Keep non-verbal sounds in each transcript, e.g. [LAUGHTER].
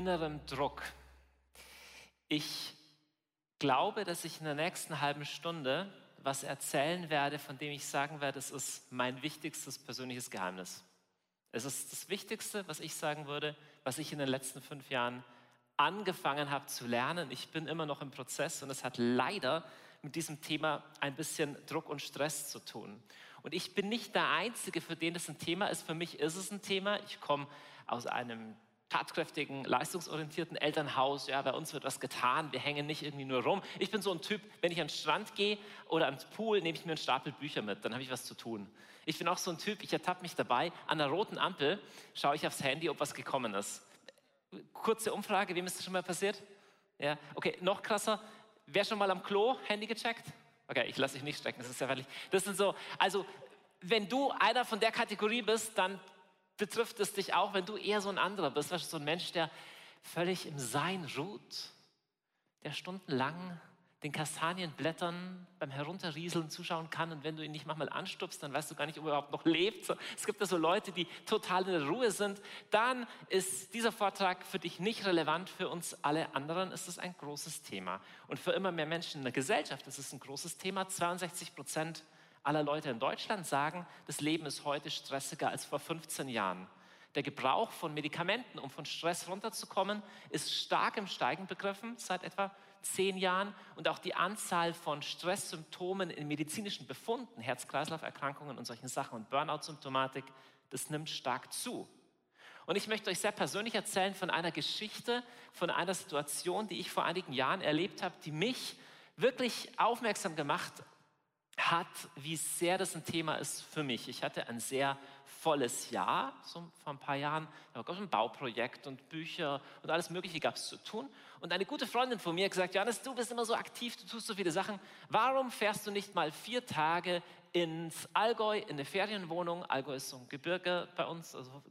innerem Druck? Ich glaube, dass ich in der nächsten halben Stunde was erzählen werde, von dem ich sagen werde, es ist mein wichtigstes persönliches Geheimnis. Es ist das Wichtigste, was ich sagen würde, was ich in den letzten fünf Jahren angefangen habe zu lernen. Ich bin immer noch im Prozess und es hat leider mit diesem Thema ein bisschen Druck und Stress zu tun. Und ich bin nicht der Einzige, für den das ein Thema ist. Für mich ist es ein Thema. Ich komme aus einem tatkräftigen, leistungsorientierten Elternhaus. Ja, bei uns wird was getan. Wir hängen nicht irgendwie nur rum. Ich bin so ein Typ, wenn ich an den Strand gehe oder ans Pool, nehme ich mir einen Stapel Bücher mit. Dann habe ich was zu tun. Ich bin auch so ein Typ, ich ertappe mich dabei. An der roten Ampel schaue ich aufs Handy, ob was gekommen ist. Kurze Umfrage, wem ist das schon mal passiert? Ja, okay, noch krasser. Wer schon mal am Klo Handy gecheckt? Okay, ich lasse dich nicht stecken, das ist ja fertig. Das sind so, also wenn du einer von der Kategorie bist, dann betrifft es dich auch, wenn du eher so ein anderer bist, so ein Mensch, der völlig im Sein ruht, der stundenlang den Kastanienblättern beim Herunterrieseln zuschauen kann und wenn du ihn nicht manchmal anstupst, dann weißt du gar nicht, ob er überhaupt noch lebt. Es gibt da so Leute, die total in der Ruhe sind. Dann ist dieser Vortrag für dich nicht relevant, für uns alle anderen ist es ein großes Thema. Und für immer mehr Menschen in der Gesellschaft ist es ein großes Thema. 62 Prozent aller Leute in Deutschland sagen, das Leben ist heute stressiger als vor 15 Jahren. Der Gebrauch von Medikamenten, um von Stress runterzukommen, ist stark im Steigen begriffen seit etwa zehn Jahren und auch die Anzahl von Stresssymptomen in medizinischen Befunden, Herz-Kreislauf-Erkrankungen und solchen Sachen und Burnout-Symptomatik, das nimmt stark zu. Und ich möchte euch sehr persönlich erzählen von einer Geschichte, von einer Situation, die ich vor einigen Jahren erlebt habe, die mich wirklich aufmerksam gemacht hat, wie sehr das ein Thema ist für mich. Ich hatte ein sehr volles Jahr, so vor ein paar Jahren. Da gab es ein Bauprojekt und Bücher und alles Mögliche gab es zu tun. Und eine gute Freundin von mir hat gesagt, Johannes, du bist immer so aktiv, du tust so viele Sachen. Warum fährst du nicht mal vier Tage ins Allgäu, in eine Ferienwohnung? Allgäu ist so ein Gebirge bei uns, also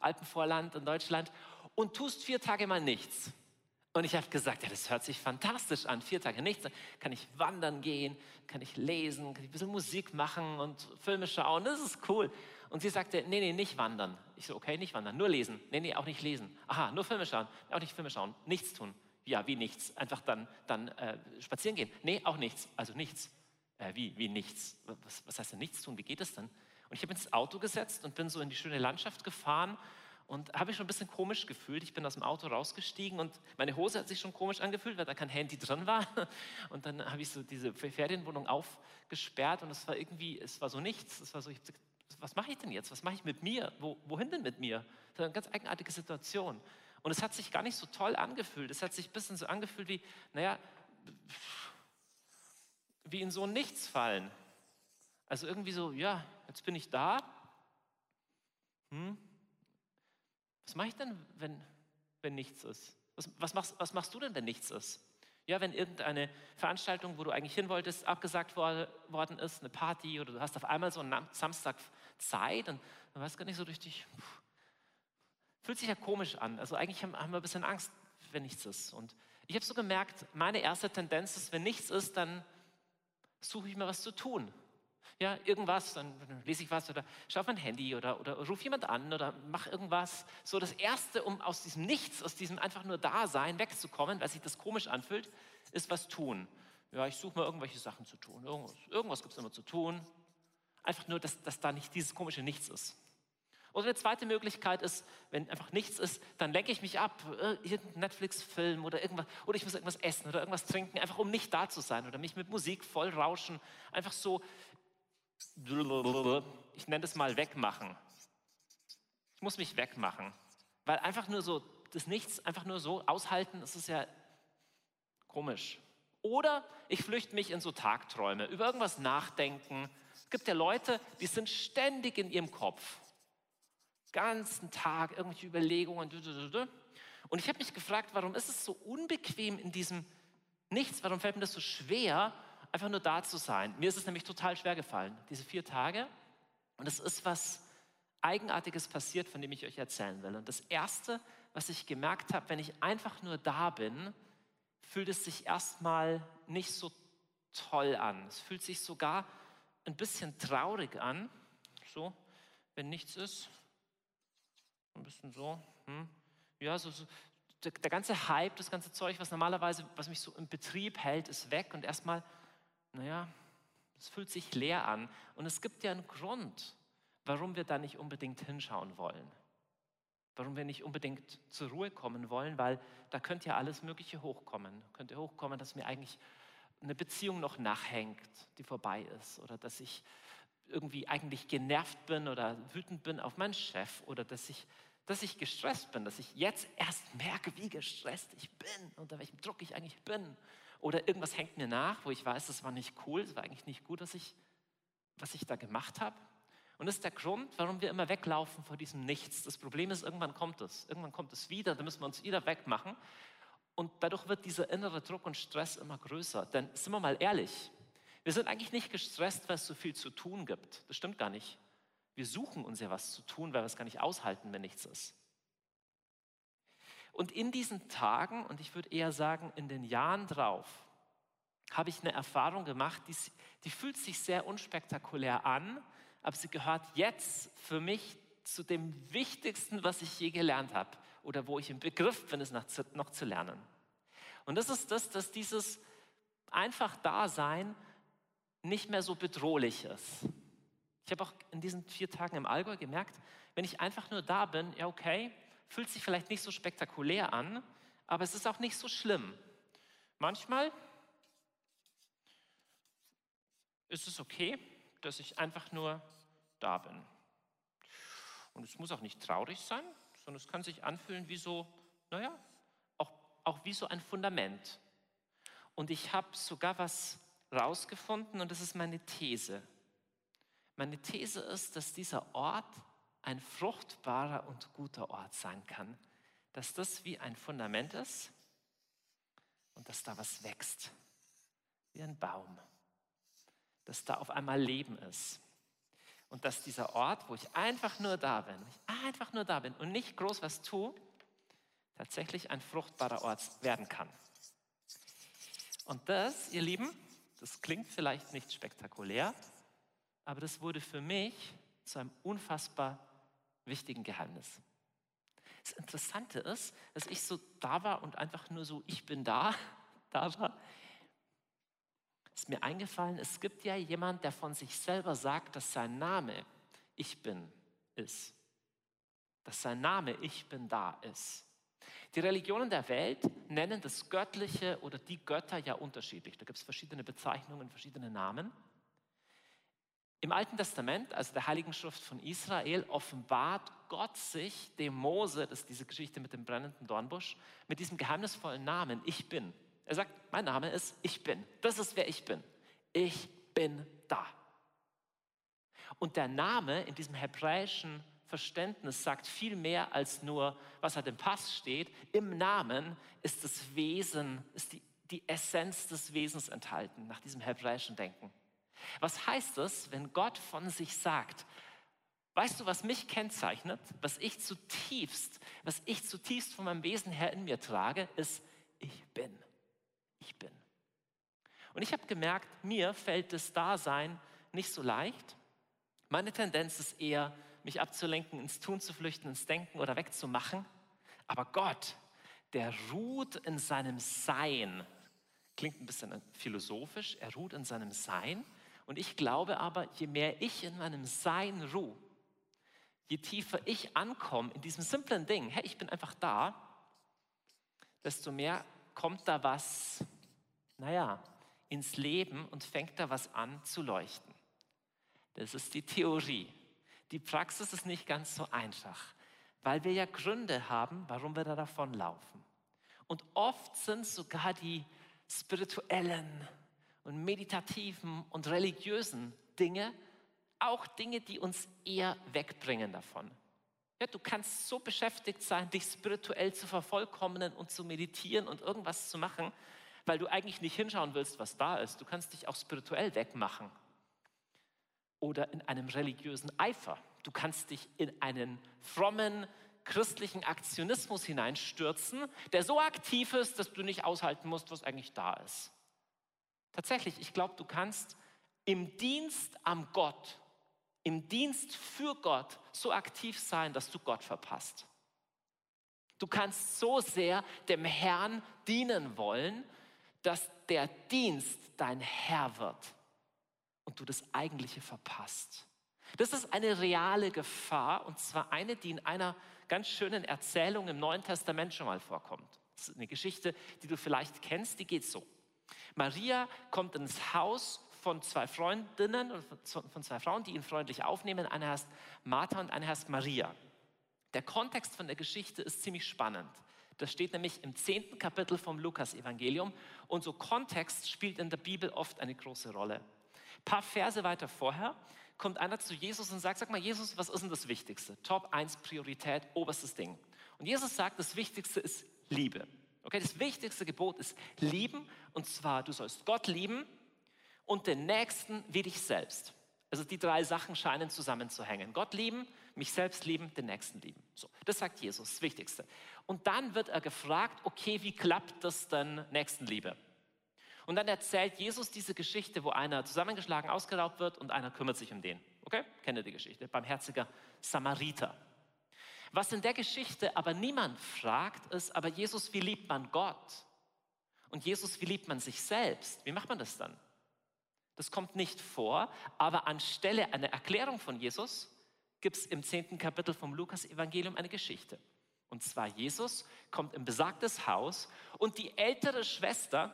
Alpenvorland in Deutschland. Und tust vier Tage mal nichts. Und ich habe gesagt, ja, das hört sich fantastisch an. Vier Tage nichts, kann ich wandern gehen, kann ich lesen, kann ich ein bisschen Musik machen und Filme schauen. Das ist cool. Und sie sagte, nee, nee, nicht wandern. Ich so, okay, nicht wandern, nur lesen. Nee, nee, auch nicht lesen. Aha, nur Filme schauen. Auch nicht Filme schauen. Nichts tun. Ja, wie nichts. Einfach dann, dann äh, spazieren gehen. Nee, auch nichts. Also nichts. Äh, wie, wie nichts? Was, was heißt denn nichts tun? Wie geht es denn? Und ich habe ins Auto gesetzt und bin so in die schöne Landschaft gefahren und habe mich schon ein bisschen komisch gefühlt. Ich bin aus dem Auto rausgestiegen und meine Hose hat sich schon komisch angefühlt, weil da kein Handy drin war. [LAUGHS] Und dann habe ich so diese Ferienwohnung aufgesperrt und es war irgendwie, es war so nichts. Es war so, ich was mache ich denn jetzt? Was mache ich mit mir? Wo, wohin denn mit mir? Das war eine ganz eigenartige Situation. Und es hat sich gar nicht so toll angefühlt. Es hat sich ein bisschen so angefühlt wie, naja, wie in so ein Nichts fallen. Also irgendwie so, ja, jetzt bin ich da. Hm? Was mache ich denn, wenn, wenn nichts ist? Was, was, machst, was machst du denn, wenn nichts ist? Ja, wenn irgendeine Veranstaltung, wo du eigentlich hin wolltest, abgesagt worden ist, eine Party oder du hast auf einmal so einen Samstag Zeit und du weißt gar nicht so richtig, fühlt sich ja komisch an. Also eigentlich haben, haben wir ein bisschen Angst, wenn nichts ist. Und ich habe so gemerkt, meine erste Tendenz ist, wenn nichts ist, dann suche ich mir was zu tun ja, irgendwas, dann lese ich was oder schaue auf mein Handy oder, oder ruf jemand an oder mach irgendwas. So das Erste, um aus diesem Nichts, aus diesem einfach nur Dasein wegzukommen, weil sich das komisch anfühlt, ist was tun. Ja, ich suche mal irgendwelche Sachen zu tun. Irgendwas, irgendwas gibt es immer zu tun. Einfach nur, dass, dass da nicht dieses komische Nichts ist. Oder eine zweite Möglichkeit ist, wenn einfach nichts ist, dann lenke ich mich ab, äh, irgendein Netflix-Film oder irgendwas, oder ich muss irgendwas essen oder irgendwas trinken, einfach um nicht da zu sein oder mich mit Musik voll rauschen, einfach so ich nenne das mal wegmachen. Ich muss mich wegmachen. Weil einfach nur so, das Nichts einfach nur so aushalten, das ist ja komisch. Oder ich flüchte mich in so Tagträume, über irgendwas nachdenken. Es gibt ja Leute, die sind ständig in ihrem Kopf. Ganzen Tag irgendwelche Überlegungen. Und ich habe mich gefragt, warum ist es so unbequem in diesem Nichts? Warum fällt mir das so schwer, einfach nur da zu sein. Mir ist es nämlich total schwer gefallen, diese vier Tage. Und es ist was Eigenartiges passiert, von dem ich euch erzählen will. Und das Erste, was ich gemerkt habe, wenn ich einfach nur da bin, fühlt es sich erstmal nicht so toll an. Es fühlt sich sogar ein bisschen traurig an. So, wenn nichts ist. Ein bisschen so. Hm. Ja, so, so der, ganze Hype, das ganze Zeug, was normalerweise, was mich so im Betrieb hält, ist weg und erstmal, naja, es fühlt sich leer an. Und es gibt ja einen Grund, warum wir da nicht unbedingt hinschauen wollen. Warum wir nicht unbedingt zur Ruhe kommen wollen, weil da könnte ja alles Mögliche hochkommen. Könnte hochkommen, dass mir eigentlich eine Beziehung noch nachhängt, die vorbei ist. Oder dass ich irgendwie eigentlich genervt bin oder wütend bin auf meinen Chef. Oder dass ich, dass ich gestresst bin, dass ich jetzt erst merke, wie gestresst ich bin, unter welchem Druck ich eigentlich bin. Oder irgendwas hängt mir nach, wo ich weiß, das war nicht cool, es war eigentlich nicht gut, was ich, was ich da gemacht habe. Und das ist der Grund, warum wir immer weglaufen vor diesem Nichts. Das Problem ist, irgendwann kommt es. Irgendwann kommt es wieder, da müssen wir uns wieder wegmachen. Und dadurch wird dieser innere Druck und Stress immer größer. Denn sind wir mal ehrlich, wir sind eigentlich nicht gestresst, weil es so viel zu tun gibt. Das stimmt gar nicht. Wir suchen uns ja was zu tun, weil wir es gar nicht aushalten, wenn nichts ist. Und in diesen Tagen, und ich würde eher sagen in den Jahren drauf, habe ich eine Erfahrung gemacht, die, die fühlt sich sehr unspektakulär an, aber sie gehört jetzt für mich zu dem Wichtigsten, was ich je gelernt habe oder wo ich im Begriff bin, es noch zu, noch zu lernen. Und das ist das, dass dieses einfach Dasein nicht mehr so bedrohlich ist. Ich habe auch in diesen vier Tagen im Allgäu gemerkt, wenn ich einfach nur da bin, ja okay, fühlt sich vielleicht nicht so spektakulär an, aber es ist auch nicht so schlimm. Manchmal ist es okay, dass ich einfach nur da bin. Und es muss auch nicht traurig sein, sondern es kann sich anfühlen wie so, naja, auch, auch wie so ein Fundament. Und ich habe sogar was rausgefunden und das ist meine These. Meine These ist, dass dieser Ort ein fruchtbarer und guter Ort sein kann. Dass das wie ein Fundament ist und dass da was wächst, wie ein Baum dass da auf einmal Leben ist. Und dass dieser Ort, wo ich einfach nur da bin, wo ich einfach nur da bin und nicht groß was tue, tatsächlich ein fruchtbarer Ort werden kann. Und das, ihr Lieben, das klingt vielleicht nicht spektakulär, aber das wurde für mich zu einem unfassbar wichtigen Geheimnis. Das Interessante ist, dass ich so da war und einfach nur so, ich bin da, [LAUGHS] da war ist mir eingefallen, es gibt ja jemand, der von sich selber sagt, dass sein Name Ich bin ist. Dass sein Name Ich bin da ist. Die Religionen der Welt nennen das Göttliche oder die Götter ja unterschiedlich. Da gibt es verschiedene Bezeichnungen, verschiedene Namen. Im Alten Testament, also der Heiligen Schrift von Israel, offenbart Gott sich dem Mose, das ist diese Geschichte mit dem brennenden Dornbusch, mit diesem geheimnisvollen Namen, ich bin. Er sagt, mein Name ist Ich bin. Das ist wer ich bin. Ich bin da. Und der Name in diesem hebräischen Verständnis sagt viel mehr als nur, was halt im Pass steht. Im Namen ist das Wesen, ist die, die Essenz des Wesens enthalten, nach diesem hebräischen Denken. Was heißt es, wenn Gott von sich sagt, weißt du, was mich kennzeichnet, was ich zutiefst, was ich zutiefst von meinem Wesen her in mir trage, ist, ich bin ich bin. Und ich habe gemerkt, mir fällt das Dasein nicht so leicht. Meine Tendenz ist eher, mich abzulenken, ins Tun zu flüchten, ins Denken oder wegzumachen. Aber Gott, der ruht in seinem Sein. Klingt ein bisschen philosophisch, er ruht in seinem Sein. Und ich glaube aber, je mehr ich in meinem Sein ruhe, je tiefer ich ankomme in diesem simplen Ding, hey, ich bin einfach da, desto mehr kommt da was, naja, ins Leben und fängt da was an zu leuchten. Das ist die Theorie. Die Praxis ist nicht ganz so einfach, weil wir ja Gründe haben, warum wir da davonlaufen. Und oft sind sogar die spirituellen und meditativen und religiösen Dinge auch Dinge, die uns eher wegbringen davon. Ja, du kannst so beschäftigt sein, dich spirituell zu vervollkommnen und zu meditieren und irgendwas zu machen, weil du eigentlich nicht hinschauen willst, was da ist. Du kannst dich auch spirituell wegmachen oder in einem religiösen Eifer. Du kannst dich in einen frommen christlichen Aktionismus hineinstürzen, der so aktiv ist, dass du nicht aushalten musst, was eigentlich da ist. Tatsächlich, ich glaube, du kannst im Dienst am Gott im Dienst für Gott so aktiv sein, dass du Gott verpasst. Du kannst so sehr dem Herrn dienen wollen, dass der Dienst dein Herr wird und du das eigentliche verpasst. Das ist eine reale Gefahr und zwar eine, die in einer ganz schönen Erzählung im Neuen Testament schon mal vorkommt. Das ist eine Geschichte, die du vielleicht kennst, die geht so. Maria kommt ins Haus von zwei Freundinnen, von zwei Frauen, die ihn freundlich aufnehmen. Eine heißt Martha und eine heißt Maria. Der Kontext von der Geschichte ist ziemlich spannend. Das steht nämlich im zehnten Kapitel vom Lukas-Evangelium und so Kontext spielt in der Bibel oft eine große Rolle. Ein paar Verse weiter vorher kommt einer zu Jesus und sagt, sag mal Jesus, was ist denn das Wichtigste? Top 1 Priorität, oberstes Ding. Und Jesus sagt, das Wichtigste ist Liebe. Okay, das wichtigste Gebot ist lieben und zwar du sollst Gott lieben und den Nächsten wie dich selbst. Also die drei Sachen scheinen zusammenzuhängen. Gott lieben, mich selbst lieben, den Nächsten lieben. So, das sagt Jesus, das Wichtigste. Und dann wird er gefragt, okay, wie klappt das denn Nächstenliebe? Und dann erzählt Jesus diese Geschichte, wo einer zusammengeschlagen, ausgeraubt wird und einer kümmert sich um den. Okay? Kennt ihr die Geschichte? Barmherziger Samariter. Was in der Geschichte aber niemand fragt, ist, aber Jesus, wie liebt man Gott? Und Jesus, wie liebt man sich selbst? Wie macht man das dann? Das kommt nicht vor, aber anstelle einer Erklärung von Jesus gibt es im zehnten Kapitel vom Lukas-Evangelium eine Geschichte. Und zwar Jesus kommt in besagtes Haus und die ältere Schwester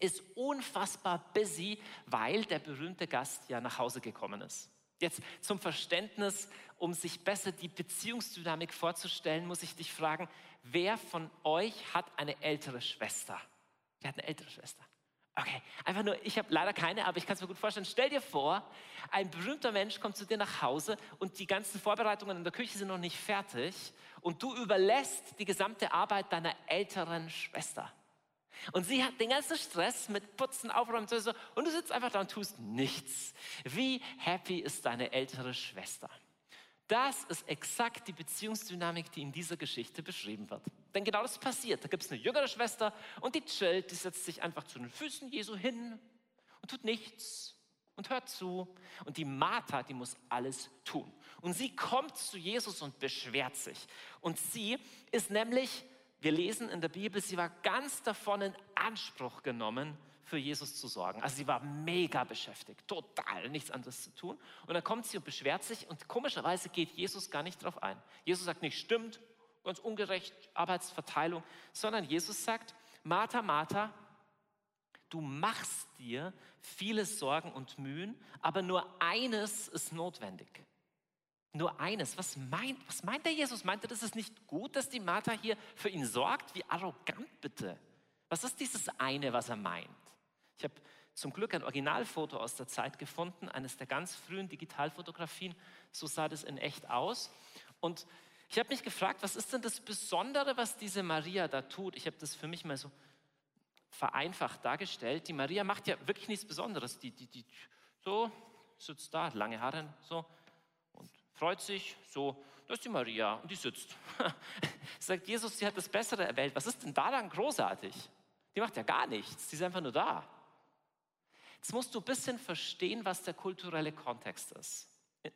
ist unfassbar busy, weil der berühmte Gast ja nach Hause gekommen ist. Jetzt zum Verständnis, um sich besser die Beziehungsdynamik vorzustellen, muss ich dich fragen, wer von euch hat eine ältere Schwester? Wer hat eine ältere Schwester? Okay, einfach nur, ich habe leider keine, aber ich kann es mir gut vorstellen. Stell dir vor, ein berühmter Mensch kommt zu dir nach Hause und die ganzen Vorbereitungen in der Küche sind noch nicht fertig und du überlässt die gesamte Arbeit deiner älteren Schwester. Und sie hat den ganzen Stress mit Putzen, Aufräumen und du sitzt einfach da und tust nichts. Wie happy ist deine ältere Schwester? Das ist exakt die Beziehungsdynamik, die in dieser Geschichte beschrieben wird. Denn genau das passiert. Da gibt es eine jüngere Schwester und die chillt, die setzt sich einfach zu den Füßen Jesu hin und tut nichts und hört zu. Und die Martha, die muss alles tun. Und sie kommt zu Jesus und beschwert sich. Und sie ist nämlich wir lesen in der Bibel, sie war ganz davon in Anspruch genommen, für Jesus zu sorgen. Also sie war mega beschäftigt, total nichts anderes zu tun. Und dann kommt sie und beschwert sich und komischerweise geht Jesus gar nicht darauf ein. Jesus sagt nicht, stimmt, ganz ungerecht, Arbeitsverteilung, sondern Jesus sagt, Martha, Martha, du machst dir viele Sorgen und Mühen, aber nur eines ist notwendig nur eines. Was meint, was meint der Jesus? Meint er, das ist nicht gut, dass die Martha hier für ihn sorgt? Wie arrogant bitte. Was ist dieses eine, was er meint? Ich habe zum Glück ein Originalfoto aus der Zeit gefunden, eines der ganz frühen Digitalfotografien. So sah das in echt aus. Und ich habe mich gefragt, was ist denn das Besondere, was diese Maria da tut? Ich habe das für mich mal so vereinfacht dargestellt. Die Maria macht ja wirklich nichts Besonderes. Die, die, die, so sitzt da, lange Haare, so freut sich, so, das ist die Maria und die sitzt. [LAUGHS] Sagt Jesus, sie hat das Bessere erwählt. Was ist denn daran großartig? Die macht ja gar nichts, sie ist einfach nur da. Jetzt musst du ein bisschen verstehen, was der kulturelle Kontext ist.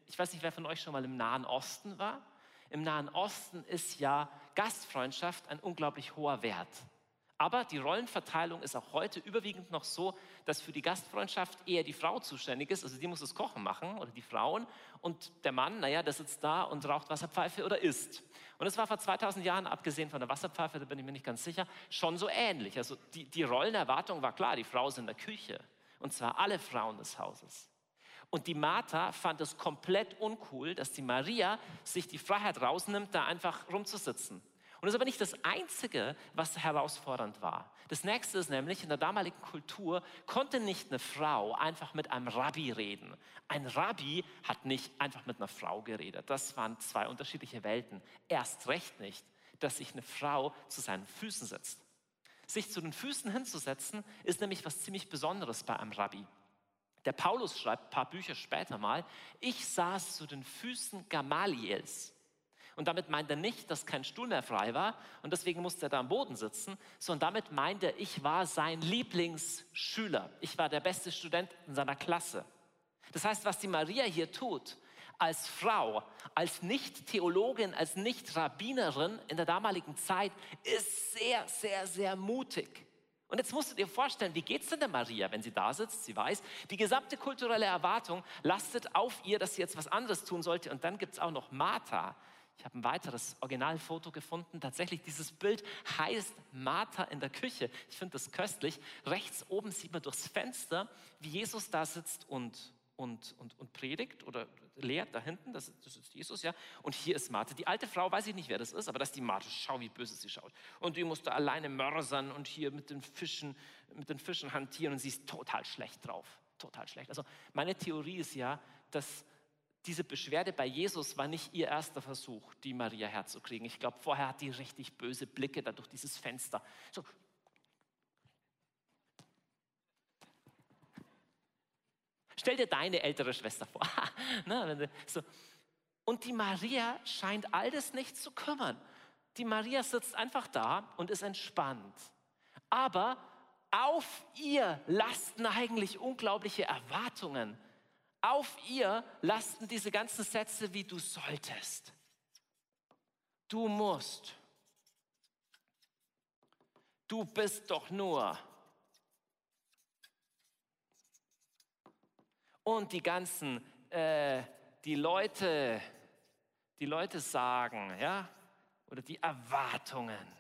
Ich weiß nicht, wer von euch schon mal im Nahen Osten war. Im Nahen Osten ist ja Gastfreundschaft ein unglaublich hoher Wert. Aber die Rollenverteilung ist auch heute überwiegend noch so, dass für die Gastfreundschaft eher die Frau zuständig ist, also die muss das Kochen machen oder die Frauen und der Mann, naja, der sitzt da und raucht Wasserpfeife oder isst. Und es war vor 2000 Jahren, abgesehen von der Wasserpfeife, da bin ich mir nicht ganz sicher, schon so ähnlich. Also die, die Rollenerwartung war klar, die Frau ist in der Küche und zwar alle Frauen des Hauses. Und die Martha fand es komplett uncool, dass die Maria sich die Freiheit rausnimmt, da einfach rumzusitzen. Und das ist aber nicht das Einzige, was herausfordernd war. Das nächste ist nämlich, in der damaligen Kultur konnte nicht eine Frau einfach mit einem Rabbi reden. Ein Rabbi hat nicht einfach mit einer Frau geredet. Das waren zwei unterschiedliche Welten. Erst recht nicht, dass sich eine Frau zu seinen Füßen setzt. Sich zu den Füßen hinzusetzen, ist nämlich was ziemlich Besonderes bei einem Rabbi. Der Paulus schreibt ein paar Bücher später mal, ich saß zu den Füßen Gamaliels. Und damit meint er nicht, dass kein Stuhl mehr frei war und deswegen musste er da am Boden sitzen, sondern damit meint er, ich war sein Lieblingsschüler. Ich war der beste Student in seiner Klasse. Das heißt, was die Maria hier tut, als Frau, als Nicht-Theologin, als Nicht-Rabbinerin in der damaligen Zeit ist sehr, sehr, sehr mutig. Und jetzt musst du dir vorstellen, wie geht es denn der Maria, wenn sie da sitzt? Sie weiß, die gesamte kulturelle Erwartung lastet auf ihr, dass sie jetzt was anderes tun sollte. Und dann gibt es auch noch Martha. Ich habe ein weiteres Originalfoto gefunden. Tatsächlich, dieses Bild heißt Martha in der Küche. Ich finde das köstlich. Rechts oben sieht man durchs Fenster, wie Jesus da sitzt und, und, und, und predigt oder lehrt da hinten. Das, das ist Jesus, ja. Und hier ist Martha. Die alte Frau, weiß ich nicht, wer das ist, aber das ist die Martha. Schau, wie böse sie schaut. Und die musste alleine mörsern und hier mit den Fischen, mit den Fischen hantieren und sie ist total schlecht drauf. Total schlecht. Also meine Theorie ist ja, dass diese Beschwerde bei Jesus war nicht ihr erster Versuch, die Maria herzukriegen. Ich glaube, vorher hat die richtig böse Blicke da durch dieses Fenster. So. Stell dir deine ältere Schwester vor. [LAUGHS] Ne, so. Und die Maria scheint all das nicht zu kümmern. Die Maria sitzt einfach da und ist entspannt. Aber auf ihr lasten eigentlich unglaubliche Erwartungen auf ihr lasten diese ganzen Sätze wie du solltest. Du musst. Du bist doch nur. Und die ganzen, äh, die Leute, die Leute sagen, ja, oder die Erwartungen.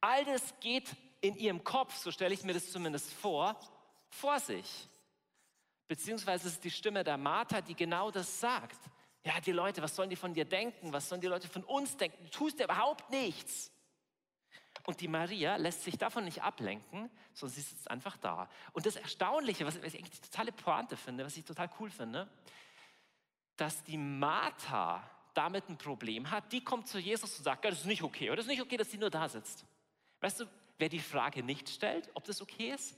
All das geht in ihrem Kopf, so stelle ich mir das zumindest vor, vor sich. Beziehungsweise es ist die Stimme der Martha, die genau das sagt. Ja, die Leute, was sollen die von dir denken? Was sollen die Leute von uns denken? Du tust ja überhaupt nichts. Und die Maria lässt sich davon nicht ablenken, sondern sie sitzt einfach da. Und das Erstaunliche, was ich eigentlich die totale Pointe finde, was ich total cool finde, dass die Martha damit ein Problem hat, die kommt zu Jesus und sagt, das ist nicht okay, oder das ist nicht okay, dass sie nur da sitzt. Weißt du, wer die Frage nicht stellt, ob das okay ist?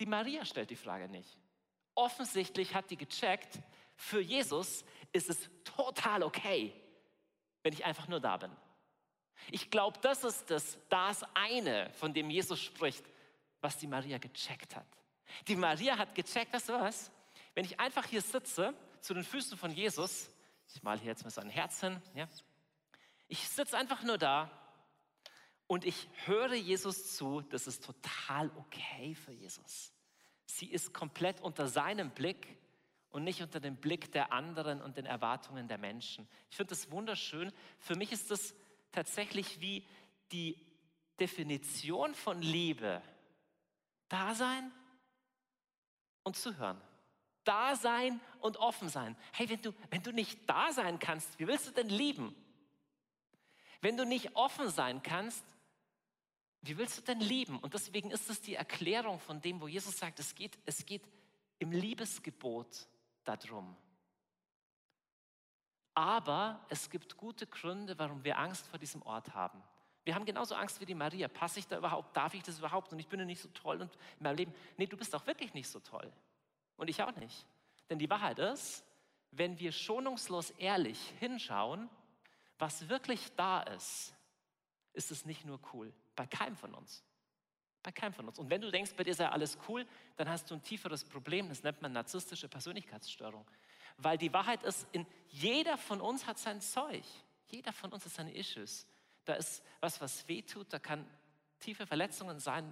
Die Maria stellt die Frage nicht. Offensichtlich hat die gecheckt, für Jesus ist es total okay, wenn ich einfach nur da bin. Ich glaube, das ist das, das eine, von dem Jesus spricht, was die Maria gecheckt hat. Die Maria hat gecheckt, weißt du was? Wenn ich einfach hier sitze, zu den Füßen von Jesus, ich male hier jetzt mal sein Herz hin, ja? ich sitze einfach nur da und ich höre Jesus zu, das ist total okay für Jesus. Sie ist komplett unter seinem Blick und nicht unter dem Blick der anderen und den Erwartungen der Menschen. Ich finde das wunderschön. Für mich ist das tatsächlich wie die Definition von Liebe. Da sein und zuhören. Da sein und offen sein. Hey, wenn du, wenn du nicht da sein kannst, wie willst du denn lieben? Wenn du nicht offen sein kannst, wie willst du denn lieben? Und deswegen ist es die Erklärung von dem, wo Jesus sagt, es geht, es geht im Liebesgebot darum. Aber es gibt gute Gründe, warum wir Angst vor diesem Ort haben. Wir haben genauso Angst wie die Maria. Passe ich da überhaupt? Darf ich das überhaupt? Und ich bin ja nicht so toll und in meinem Leben. Nee, du bist auch wirklich nicht so toll. Und ich auch nicht. Denn die Wahrheit ist, wenn wir schonungslos ehrlich hinschauen, was wirklich da ist, ist es nicht nur cool. Bei keinem von uns. Bei keinem von uns. Und wenn du denkst, bei dir sei alles cool, dann hast du ein tieferes Problem. Das nennt man narzisstische Persönlichkeitsstörung. Weil die Wahrheit ist, in, jeder von uns hat sein Zeug. Jeder von uns hat seine Issues. Da ist was, was weh tut. Da kann tiefe Verletzungen sein,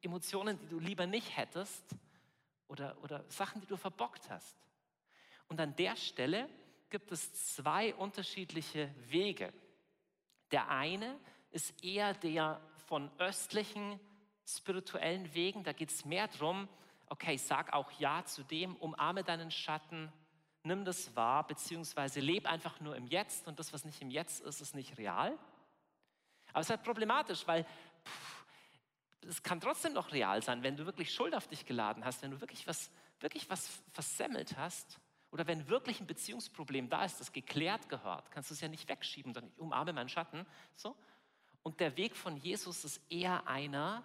Emotionen, die du lieber nicht hättest oder, oder Sachen, die du verbockt hast. Und an der Stelle gibt es zwei unterschiedliche Wege. Der eine ist eher der von östlichen spirituellen Wegen. Da geht es mehr darum, okay, sag auch Ja zu dem, umarme deinen Schatten, nimm das wahr, beziehungsweise leb einfach nur im Jetzt und das, was nicht im Jetzt ist, ist nicht real. Aber es ist halt problematisch, weil es kann trotzdem noch real sein, wenn du wirklich Schuld auf dich geladen hast, wenn du wirklich was, wirklich was versemmelt hast oder wenn wirklich ein Beziehungsproblem da ist, das geklärt gehört, kannst du es ja nicht wegschieben, dann ich umarme meinen Schatten, so, und der Weg von Jesus ist eher einer,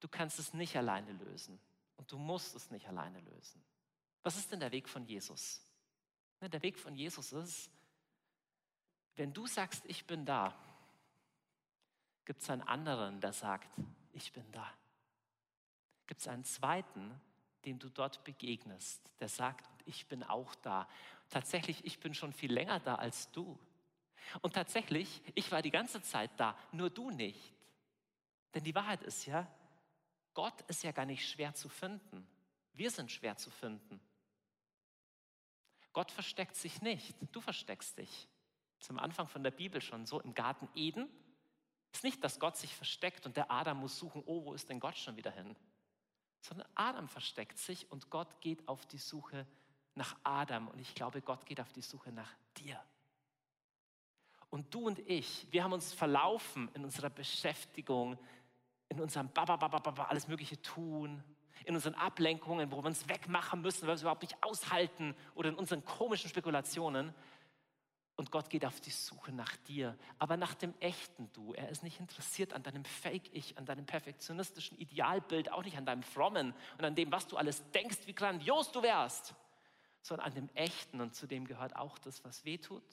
du kannst es nicht alleine lösen und du musst es nicht alleine lösen. Was ist denn der Weg von Jesus? Der Weg von Jesus ist, wenn du sagst, ich bin da, gibt es einen anderen, der sagt, ich bin da. Gibt es einen zweiten, dem du dort begegnest, der sagt, ich bin auch da. Tatsächlich, ich bin schon viel länger da als du. Und tatsächlich, ich war die ganze Zeit da, nur du nicht. Denn die Wahrheit ist ja, Gott ist ja gar nicht schwer zu finden. Wir sind schwer zu finden. Gott versteckt sich nicht, du versteckst dich. Zum Anfang von der Bibel schon so im Garten Eden. Ist nicht, dass Gott sich versteckt und der Adam muss suchen, oh, wo ist denn Gott schon wieder hin? Sondern Adam versteckt sich und Gott geht auf die Suche nach Adam. Und ich glaube, Gott geht auf die Suche nach dir. Und du und ich, wir haben uns verlaufen in unserer Beschäftigung, in unserem Baba, Baba, Baba, alles Mögliche tun, in unseren Ablenkungen, wo wir uns wegmachen müssen, weil wir es überhaupt nicht aushalten oder in unseren komischen Spekulationen. Und Gott geht auf die Suche nach dir, aber nach dem echten Du. Er ist nicht interessiert an deinem Fake-Ich, an deinem perfektionistischen Idealbild, auch nicht an deinem frommen und an dem, was du alles denkst, wie grandios du wärst, sondern an dem echten. Und zu dem gehört auch das, was weh tut,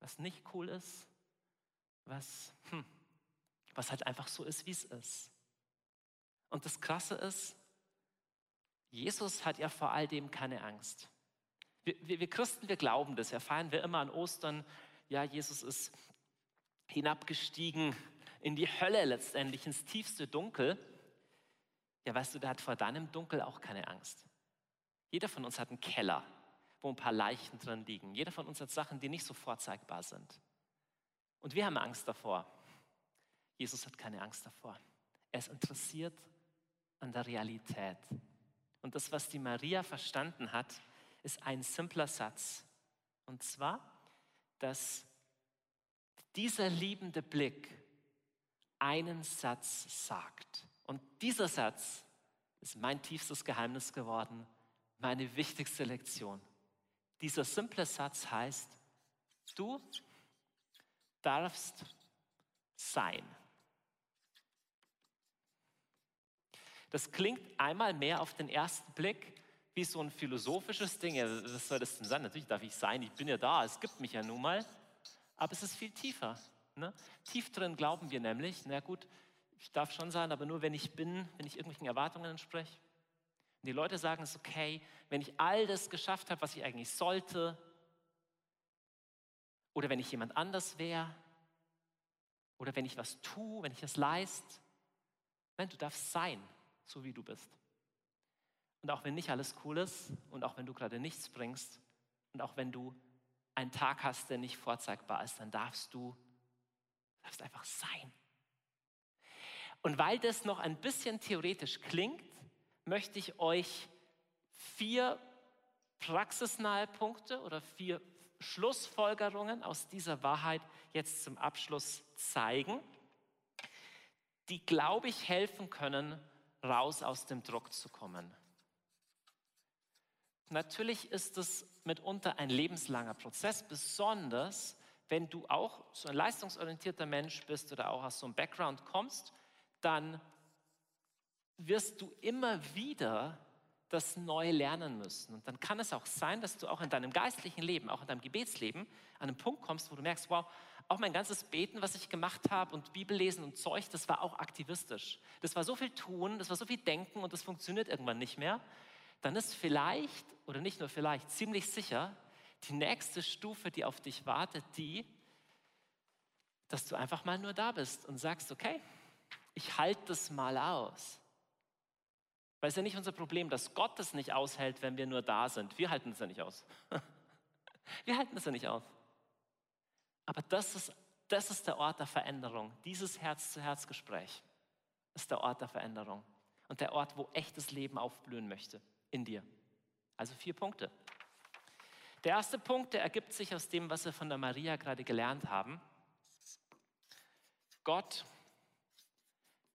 was nicht cool ist, was, hm, was halt einfach so ist, wie es ist. Und das Krasse ist, Jesus hat ja vor all dem keine Angst. Wir, wir, wir, Christen, wir glauben das. Erfahren wir immer an Ostern, ja, Jesus ist hinabgestiegen in die Hölle letztendlich, ins tiefste Dunkel. Ja, weißt du, der hat vor deinem Dunkel auch keine Angst. Jeder von uns hat einen Keller, wo ein paar Leichen drin liegen. Jeder von uns hat Sachen, die nicht so vorzeigbar sind. Und wir haben Angst davor. Jesus hat keine Angst davor. Er ist interessiert an der Realität. Und das, was die Maria verstanden hat, ist ein simpler Satz. Und zwar, dass dieser liebende Blick einen Satz sagt. Und dieser Satz ist mein tiefstes Geheimnis geworden, meine wichtigste Lektion. Dieser simple Satz heißt, du darfst sein. Das klingt einmal mehr auf den ersten Blick wie so ein philosophisches Ding. Was soll das denn sein? Natürlich darf ich sein, ich bin ja da, es gibt mich ja nun mal. Aber es ist viel tiefer. Ne? Tief drin glauben wir nämlich, na gut, ich darf schon sein, aber nur wenn ich bin, wenn ich irgendwelchen Erwartungen entspreche. Und die Leute sagen es okay, wenn ich all das geschafft habe, was ich eigentlich sollte, oder wenn ich jemand anders wäre, oder wenn ich was tue, wenn ich es leiste. Nein, du darfst sein so wie du bist. Und auch wenn nicht alles cool ist und auch wenn du gerade nichts bringst und auch wenn du einen Tag hast, der nicht vorzeigbar ist, dann darfst du darfst einfach sein. Und weil das noch ein bisschen theoretisch klingt, möchte ich euch vier praxisnahe Punkte oder vier Schlussfolgerungen aus dieser Wahrheit jetzt zum Abschluss zeigen, die, glaube ich, helfen können, raus aus dem Druck zu kommen. Natürlich ist es mitunter ein lebenslanger Prozess, besonders wenn du auch so ein leistungsorientierter Mensch bist oder auch aus so einem Background kommst, dann wirst du immer wieder das neu lernen müssen. Und dann kann es auch sein, dass du auch in deinem geistlichen Leben, auch in deinem Gebetsleben an einen Punkt kommst, wo du merkst, wow, auch mein ganzes Beten, was ich gemacht habe und Bibellesen und Zeug, das war auch aktivistisch. Das war so viel tun, das war so viel denken und das funktioniert irgendwann nicht mehr. Dann ist vielleicht, oder nicht nur vielleicht, ziemlich sicher, die nächste Stufe, die auf dich wartet, die, dass du einfach mal nur da bist und sagst, okay, ich halte das mal aus. Weil es ist ja nicht unser Problem, dass Gott es nicht aushält, wenn wir nur da sind. Wir halten es ja nicht aus. [LAUGHS] Wir halten es ja nicht aus. Aber das ist, das ist der Ort der Veränderung. Dieses Herz-zu-Herz-Gespräch ist der Ort der Veränderung und der Ort, wo echtes Leben aufblühen möchte in dir. Also vier Punkte. Der erste Punkt, der ergibt sich aus dem, was wir von der Maria gerade gelernt haben. Gott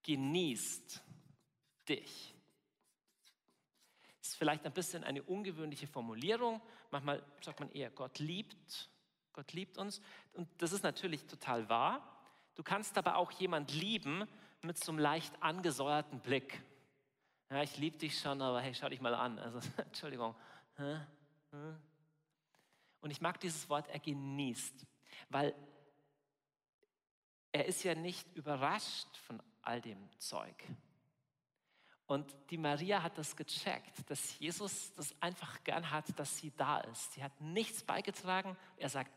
genießt dich. Ist vielleicht ein bisschen eine ungewöhnliche Formulierung. Manchmal sagt man eher, Gott liebt Gott liebt uns. Und das ist natürlich total wahr. Du kannst aber auch jemand lieben mit so einem leicht angesäuerten Blick. Ja, ich liebe dich schon, aber hey, schau dich mal an. Also, [LAUGHS] Entschuldigung. Und ich mag dieses Wort, er genießt, weil er ist ja nicht überrascht von all dem Zeug. Und die Maria hat das gecheckt, dass Jesus das einfach gern hat, dass sie da ist. Sie hat nichts beigetragen. Er sagt,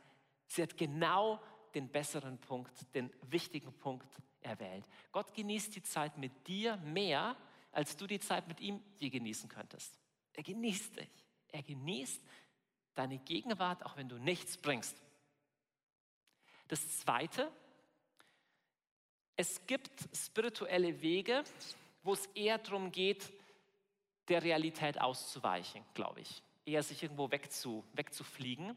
sie hat genau den besseren Punkt, den wichtigen Punkt erwählt. Gott genießt die Zeit mit dir mehr, als du die Zeit mit ihm je genießen könntest. Er genießt dich. Er genießt deine Gegenwart, auch wenn du nichts bringst. Das Zweite, es gibt spirituelle Wege, wo es eher darum geht, der Realität auszuweichen, glaube ich. Eher sich irgendwo wegzu, wegzufliegen.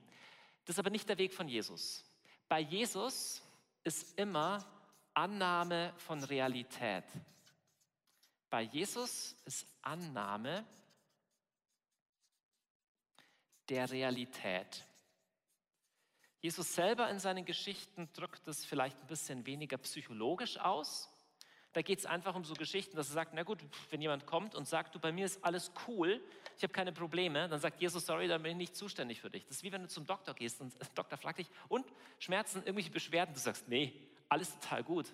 Das ist aber nicht der Weg von Jesus. Bei Jesus ist immer Annahme von Realität. Bei Jesus ist Annahme der Realität. Jesus selber in seinen Geschichten drückt es vielleicht ein bisschen weniger psychologisch aus. Da geht es einfach um so Geschichten, dass er sagt, na gut, wenn jemand kommt und sagt, du, bei mir ist alles cool, ich habe keine Probleme, dann sagt Jesus, sorry, dann bin ich nicht zuständig für dich. Das ist wie wenn du zum Doktor gehst und der [LAUGHS] Doktor fragt dich, und Schmerzen, irgendwelche Beschwerden, du sagst, nee, alles total gut.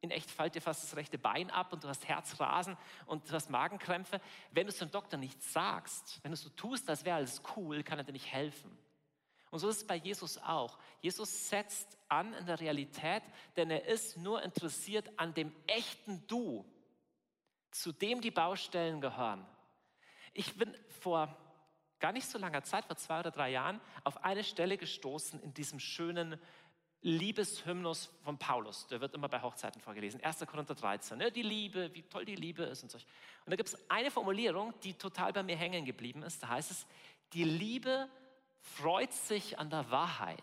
In echt fällt dir fast das rechte Bein ab und du hast Herzrasen und du hast Magenkrämpfe. Wenn du es dem Doktor nicht sagst, wenn du es so tust, als wäre alles cool, kann er dir nicht helfen. Und so ist es bei Jesus auch. Jesus setzt an in der Realität, denn er ist nur interessiert an dem echten Du, zu dem die Baustellen gehören. Ich bin vor gar nicht so langer Zeit, vor zwei oder drei Jahren, auf eine Stelle gestoßen in diesem schönen Liebeshymnus von Paulus. Der wird immer bei Hochzeiten vorgelesen. 1. Korinther 13. Ne? Die Liebe, wie toll die Liebe ist und so. Und da gibt es eine Formulierung, die total bei mir hängen geblieben ist. Da heißt es, die Liebe freut sich an der Wahrheit.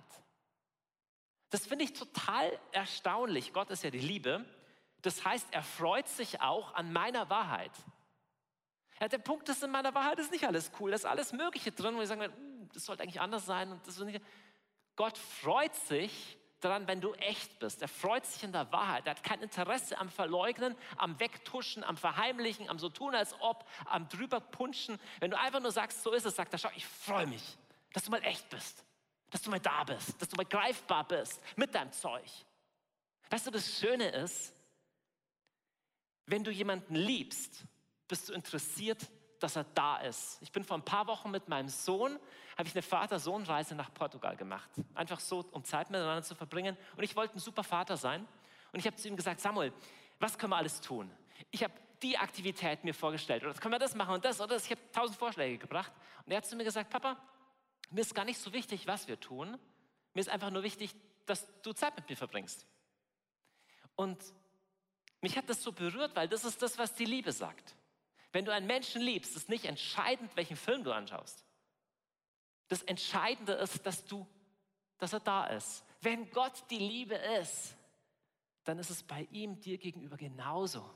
Das finde ich total erstaunlich. Gott ist ja die Liebe. Das heißt, er freut sich auch an meiner Wahrheit. Ja, der Punkt ist, in meiner Wahrheit ist nicht alles cool. Da ist alles Mögliche drin, wo ich sagen, uh, das sollte eigentlich anders sein. Und das nicht. Gott freut sich daran, wenn du echt bist. Er freut sich in der Wahrheit. Er hat kein Interesse am Verleugnen, am Wegtuschen, am Verheimlichen, am so tun, als ob, am drüber punschen. Wenn du einfach nur sagst, so ist es, sagt er, schau, ich freue mich dass du mal echt bist, dass du mal da bist, dass du mal greifbar bist mit deinem Zeug. Weißt du, das Schöne ist, wenn du jemanden liebst, bist du interessiert, dass er da ist. Ich bin vor ein paar Wochen mit meinem Sohn, habe ich eine Vater-Sohn-Reise nach Portugal gemacht. Einfach so, um Zeit miteinander zu verbringen. Und ich wollte ein super Vater sein. Und ich habe zu ihm gesagt, Samuel, was können wir alles tun? Ich habe die Aktivität mir vorgestellt. Oder können wir das machen und das oder das. Ich habe tausend Vorschläge gebracht. Und er hat zu mir gesagt, Papa, mir ist gar nicht so wichtig, was wir tun. Mir ist einfach nur wichtig, dass du Zeit mit mir verbringst. Und mich hat das so berührt, weil das ist das, was die Liebe sagt. Wenn du einen Menschen liebst, ist nicht entscheidend, welchen Film du anschaust. Das Entscheidende ist, dass du, dass er da ist. Wenn Gott die Liebe ist, dann ist es bei ihm dir gegenüber genauso.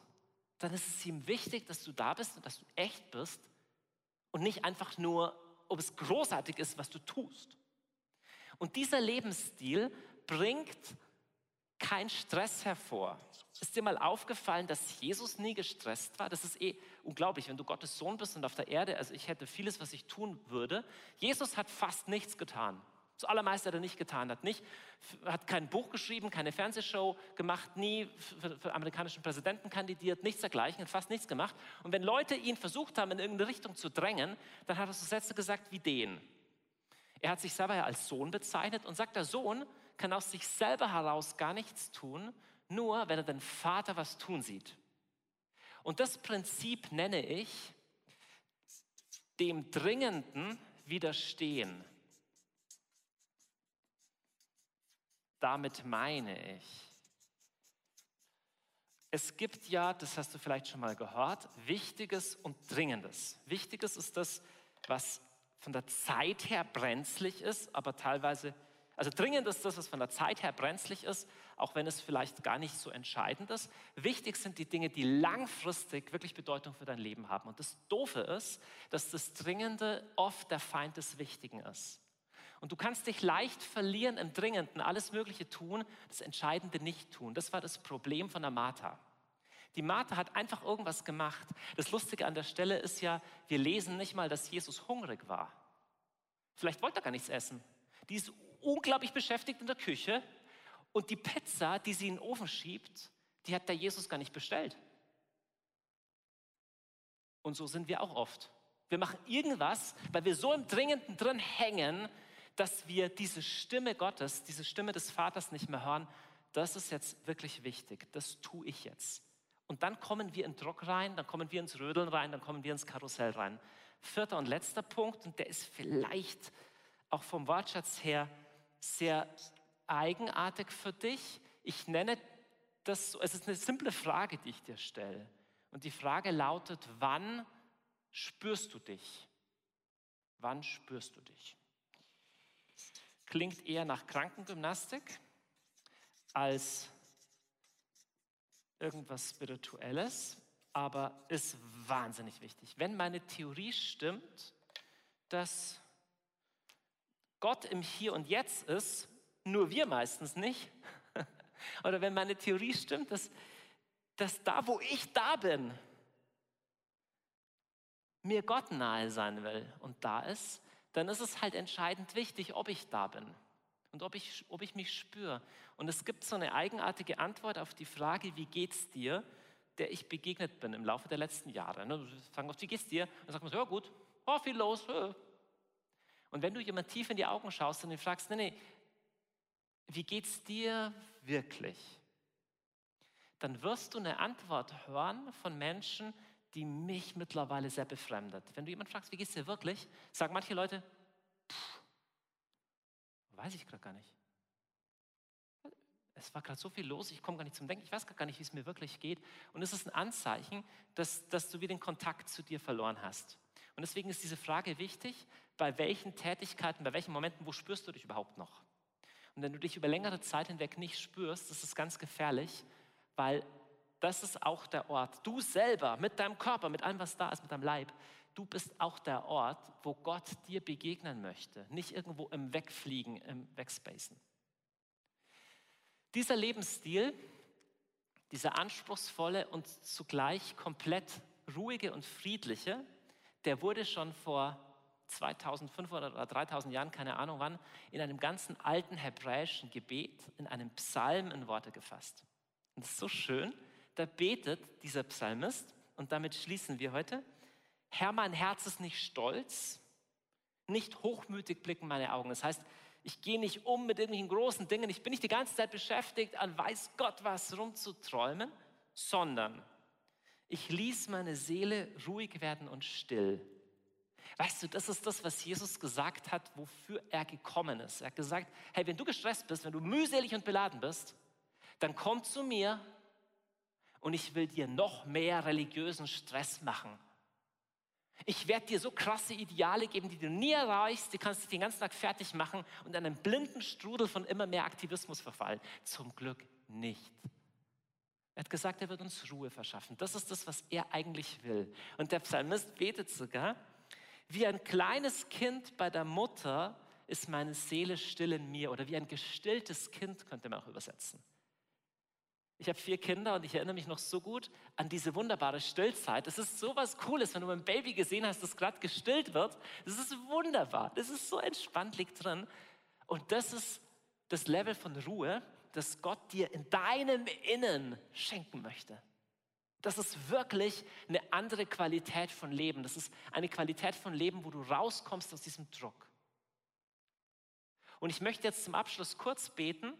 Dann ist es ihm wichtig, dass du da bist und dass du echt bist und nicht einfach nur ob es großartig ist, was du tust. Und dieser Lebensstil bringt keinen Stress hervor. Ist dir mal aufgefallen, dass Jesus nie gestresst war? Das ist eh unglaublich, wenn du Gottes Sohn bist und auf der Erde, also ich hätte vieles, was ich tun würde. Jesus hat fast nichts getan. Das allermeiste hat er nicht getan, hat nicht, hat kein Buch geschrieben, keine Fernsehshow gemacht, nie für, für amerikanischen Präsidenten kandidiert, nichts dergleichen, hat fast nichts gemacht. Und wenn Leute ihn versucht haben, in irgendeine Richtung zu drängen, dann hat er so Sätze gesagt wie den. Er hat sich selber ja als Sohn bezeichnet und sagt, der Sohn kann aus sich selber heraus gar nichts tun, nur wenn er den Vater was tun sieht. Und das Prinzip nenne ich dem Dringenden widerstehen. Damit meine ich? Es gibt ja, das hast du vielleicht schon mal gehört, Wichtiges und Dringendes. Wichtiges ist das, was von der Zeit her brenzlig ist, aber teilweise, also dringend ist das, was von der Zeit her brenzlig ist, auch wenn es vielleicht gar nicht so entscheidend ist. Wichtig sind die Dinge, die langfristig wirklich Bedeutung für dein Leben haben. Und das Doofe ist, dass das Dringende oft der Feind des Wichtigen ist. Und du kannst dich leicht verlieren im Dringenden, alles Mögliche tun, das Entscheidende nicht tun. Das war das Problem von der Martha. Die Martha hat einfach irgendwas gemacht. Das Lustige an der Stelle ist ja, wir lesen nicht mal, dass Jesus hungrig war. Vielleicht wollte er gar nichts essen. Die ist unglaublich beschäftigt in der Küche und die Pizza, die sie in den Ofen schiebt, die hat der Jesus gar nicht bestellt. Und so sind wir auch oft. Wir machen irgendwas, weil wir so im Dringenden drin hängen, dass wir diese Stimme Gottes, diese Stimme des Vaters nicht mehr hören. Das ist jetzt wirklich wichtig. Das tue ich jetzt. Und dann kommen wir in Druck rein, dann kommen wir ins Rödeln rein, dann kommen wir ins Karussell rein. Vierter und letzter Punkt, und der ist vielleicht auch vom Wortschatz her sehr eigenartig für dich. Ich nenne das, es ist eine simple Frage, die ich dir stelle. Und die Frage lautet, wann spürst du dich? Wann spürst du dich? Klingt eher nach Krankengymnastik als irgendwas Spirituelles, aber ist wahnsinnig wichtig. Wenn meine Theorie stimmt, dass Gott im Hier und Jetzt ist, nur wir meistens nicht, [LAUGHS] oder wenn meine Theorie stimmt, dass, dass da, wo ich da bin, mir Gott nahe sein will und da ist, dann ist es halt entscheidend wichtig, ob ich da bin und ob ich, ob ich mich spüre. Und es gibt so eine eigenartige Antwort auf die Frage, wie geht's dir, der ich begegnet bin im Laufe der letzten Jahre. Ne? Sagen wir, wie geht's dir? Dann sagt man, ja gut, oh, viel los. Und wenn du jemand tief in die Augen schaust und ihn fragst, nee, nee, wie geht's dir wirklich? Dann wirst du eine Antwort hören von Menschen, die mich mittlerweile sehr befremdet. Wenn du jemand fragst, wie geht's dir wirklich, sagen manche Leute, pff, weiß ich gerade gar nicht. Es war gerade so viel los, ich komme gar nicht zum Denken, ich weiß gar nicht, wie es mir wirklich geht. Und es ist ein Anzeichen, dass, dass du wieder den Kontakt zu dir verloren hast. Und deswegen ist diese Frage wichtig, bei welchen Tätigkeiten, bei welchen Momenten, wo spürst du dich überhaupt noch? Und wenn du dich über längere Zeit hinweg nicht spürst, das ist ganz gefährlich, weil das ist auch der Ort. Du selber mit deinem Körper, mit allem, was da ist, mit deinem Leib, du bist auch der Ort, wo Gott dir begegnen möchte. Nicht irgendwo im Wegfliegen, im Wegspacen. Dieser Lebensstil, dieser anspruchsvolle und zugleich komplett ruhige und friedliche, der wurde schon vor 2500 oder 3000 Jahren, keine Ahnung wann, in einem ganzen alten hebräischen Gebet, in einem Psalm in Worte gefasst. Und das ist so schön, da betet dieser Psalmist, und damit schließen wir heute, Herr, mein Herz ist nicht stolz, nicht hochmütig blicken meine Augen. Das heißt, ich gehe nicht um mit irgendwelchen großen Dingen, ich bin nicht die ganze Zeit beschäftigt, an weiß Gott was rumzuträumen, sondern ich ließ meine Seele ruhig werden und still. Weißt du, das ist das, was Jesus gesagt hat, wofür er gekommen ist. Er hat gesagt, hey, wenn du gestresst bist, wenn du mühselig und beladen bist, dann komm zu mir und ich will dir noch mehr religiösen Stress machen. Ich werde dir so krasse Ideale geben, die du nie erreichst. Die kannst du den ganzen Tag fertig machen und an einem blinden Strudel von immer mehr Aktivismus verfallen. Zum Glück nicht. Er hat gesagt, er wird uns Ruhe verschaffen. Das ist das, was er eigentlich will. Und der Psalmist betet sogar, wie ein kleines Kind bei der Mutter ist meine Seele still in mir. Oder wie ein gestilltes Kind könnte man auch übersetzen. Ich habe vier Kinder und ich erinnere mich noch so gut an diese wunderbare Stillzeit. Das ist so was Cooles, wenn du ein Baby gesehen hast, das gerade gestillt wird. Das ist wunderbar. Das ist so entspannt, liegt drin. Und das ist das Level von Ruhe, das Gott dir in deinem Innen schenken möchte. Das ist wirklich eine andere Qualität von Leben. Das ist eine Qualität von Leben, wo du rauskommst aus diesem Druck. Und ich möchte jetzt zum Abschluss kurz beten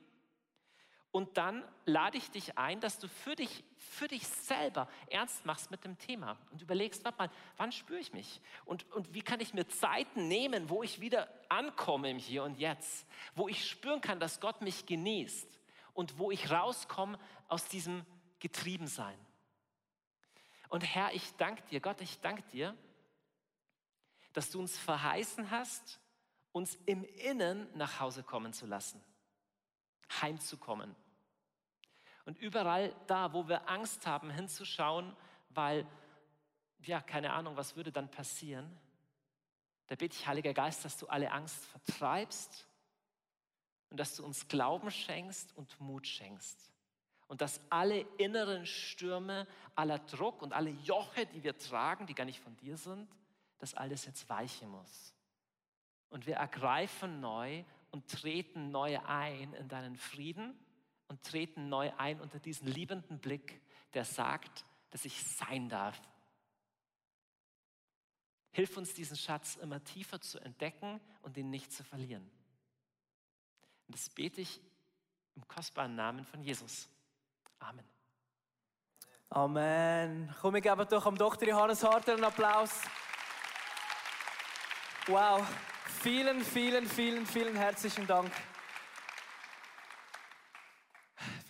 und dann lade ich dich ein, dass du für dich, für dich selber ernst machst mit dem Thema und überlegst, warte mal, wann spüre ich mich? Und, und wie kann ich mir Zeiten nehmen, wo ich wieder ankomme im Hier und Jetzt? Wo ich spüren kann, dass Gott mich genießt und wo ich rauskomme aus diesem Getriebensein. Und Herr, ich danke dir, Gott, ich danke dir, dass du uns verheißen hast, uns im Innen nach Hause kommen zu lassen heimzukommen. Und überall da, wo wir Angst haben, hinzuschauen, weil, ja, keine Ahnung, was würde dann passieren, da bitte ich, Heiliger Geist, dass du alle Angst vertreibst und dass du uns Glauben schenkst und Mut schenkst. Und dass alle inneren Stürme, aller Druck und alle Joche, die wir tragen, die gar nicht von dir sind, dass alles jetzt weichen muss. Und wir ergreifen neu und treten neu ein in deinen Frieden und treten neu ein unter diesen liebenden Blick, der sagt, dass ich sein darf. Hilf uns, diesen Schatz immer tiefer zu entdecken und ihn nicht zu verlieren. Und das bete ich im kostbaren Namen von Jesus. Amen. Amen. Komm, wir geben doch am Dr. Johannes Harter einen Applaus. Wow. Vielen, vielen, vielen, vielen herzlichen Dank.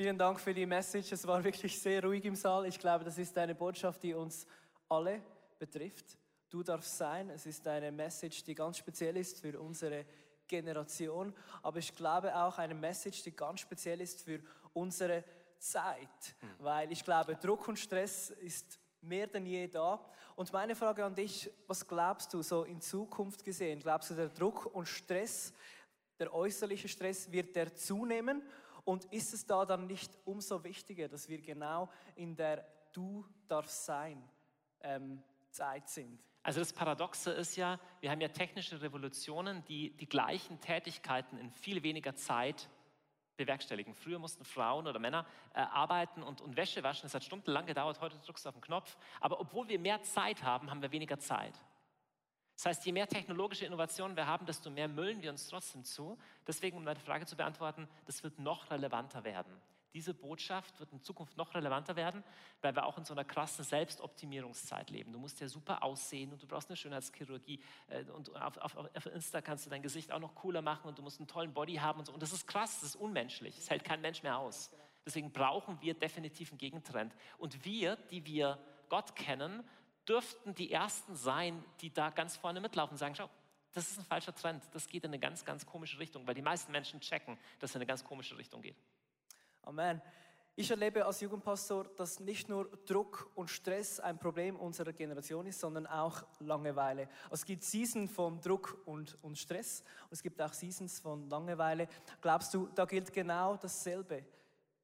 Vielen Dank für die Message. Es war wirklich sehr ruhig im Saal. Ich glaube, das ist eine Botschaft, die uns alle betrifft. Du darfst sein. Es ist eine Message, die ganz speziell ist für unsere Generation. Aber ich glaube auch eine Message, die ganz speziell ist für unsere Zeit. Mhm. Weil ich glaube, Druck und Stress ist mehr denn je da. Und meine Frage an dich, was glaubst du so in Zukunft gesehen? Glaubst du, der Druck und Stress, der äußerliche Stress, wird der zunehmen? Und ist es da dann nicht umso wichtiger, dass wir genau in der Du darfst sein ähm, Zeit sind? Also das Paradoxe ist ja, wir haben ja technische Revolutionen, die die gleichen Tätigkeiten in viel weniger Zeit bewerkstelligen. Früher mussten Frauen oder Männer äh, arbeiten und, und Wäsche waschen. Das hat stundenlang gedauert, heute drückst du auf den Knopf. Aber obwohl wir mehr Zeit haben, haben wir weniger Zeit. Das heißt, je mehr technologische Innovationen wir haben, desto mehr müllen wir uns trotzdem zu. Deswegen, um deine Frage zu beantworten, das wird noch relevanter werden. Diese Botschaft wird in Zukunft noch relevanter werden, weil wir auch in so einer krassen Selbstoptimierungszeit leben. Du musst ja super aussehen und du brauchst eine Schönheitschirurgie äh, und auf, auf, auf, Insta kannst du dein Gesicht auch noch cooler machen und du musst einen tollen Body haben und so. Und das ist krass, das ist unmenschlich, das hält kein Mensch mehr aus. Deswegen brauchen wir definitiv einen Gegentrend. Und wir, die wir Gott kennen, dürften die Ersten sein, die da ganz vorne mitlaufen und sagen, schau, das ist ein falscher Trend, das geht in eine ganz, ganz komische Richtung, weil die meisten Menschen checken, dass es in eine ganz komische Richtung geht. Amen. Ich erlebe als Jugendpastor, dass nicht nur Druck und Stress ein Problem unserer Generation ist, sondern auch Langeweile. Also es gibt Seasons von Druck und, und Stress und es gibt auch Seasons von Langeweile. Glaubst du, da gilt genau dasselbe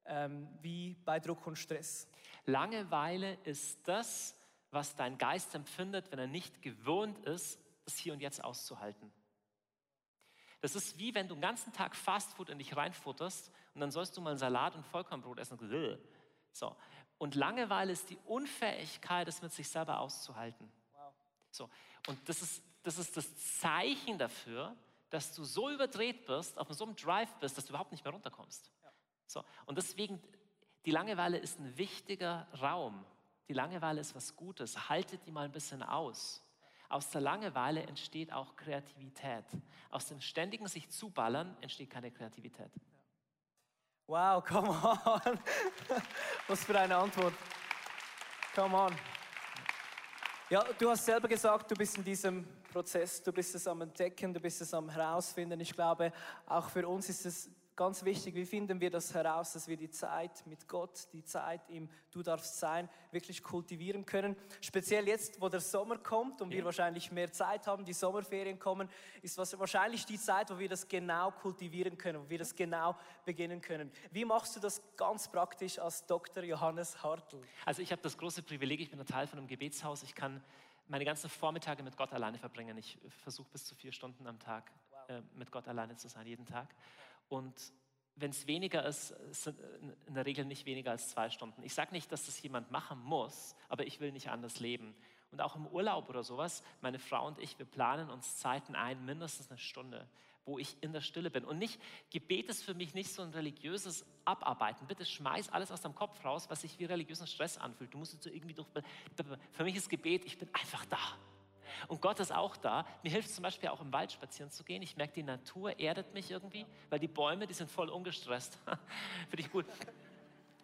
ähm, wie bei Druck und Stress? Langeweile ist das, was dein Geist empfindet, wenn er nicht gewohnt ist, das hier und jetzt auszuhalten. Das ist wie wenn du den ganzen Tag Fastfood in dich reinfutterst und dann sollst du mal einen Salat und Vollkornbrot essen. So. Und Langeweile ist die Unfähigkeit, es mit sich selber auszuhalten. So. Und das ist, das ist das Zeichen dafür, dass du so überdreht bist, auf so einem Drive bist, dass du überhaupt nicht mehr runterkommst. So. Und deswegen, die Langeweile ist ein wichtiger Raum. Die Langeweile ist was Gutes. Haltet die mal ein bisschen aus. Aus der Langeweile entsteht auch Kreativität. Aus dem ständigen sich zuballern entsteht keine Kreativität. Wow, come on. [LAUGHS] Was für eine Antwort. Come on. Ja, du hast selber gesagt, du bist in diesem Prozess, du bist es am Entdecken, du bist es am Herausfinden. Ich glaube, auch für uns ist es ganz wichtig, wie finden wir das heraus, dass wir die Zeit mit Gott, die Zeit im Du darfst sein, wirklich kultivieren können. Speziell jetzt, wo der Sommer kommt und ja. wir wahrscheinlich mehr Zeit haben, die Sommerferien kommen, ist wahrscheinlich die Zeit, wo wir das genau kultivieren können, wo wir das genau beginnen können. Wie machst du das ganz praktisch als Dr. Johannes Hartl? Also ich habe das große Privileg, ich bin ein Teil von einem Gebetshaus, ich kann meine ganzen Vormittage mit Gott alleine verbringen. Ich versuche bis zu vier Stunden am Tag äh, mit Gott alleine zu sein, jeden Tag. Und wenn es weniger ist, sind in der Regel nicht weniger als zwei Stunden. Ich sage nicht, dass das jemand machen muss, aber ich will nicht anders leben. Und auch im Urlaub oder sowas, meine Frau und ich, wir planen uns Zeiten ein, mindestens eine Stunde, wo ich in der Stille bin. Und nicht, Gebet ist für mich nicht so ein religiöses Abarbeiten. Bitte schmeiß alles aus deinem Kopf raus, was sich wie religiösen Stress anfühlt. Du musst jetzt so irgendwie durch. Für mich ist Gebet, ich bin einfach da. Und Gott ist auch da. Mir hilft zum Beispiel auch im Wald spazieren zu gehen. Ich merke, die Natur erdet mich irgendwie, weil die Bäume, die sind voll ungestresst. [LAUGHS] Finde ich gut.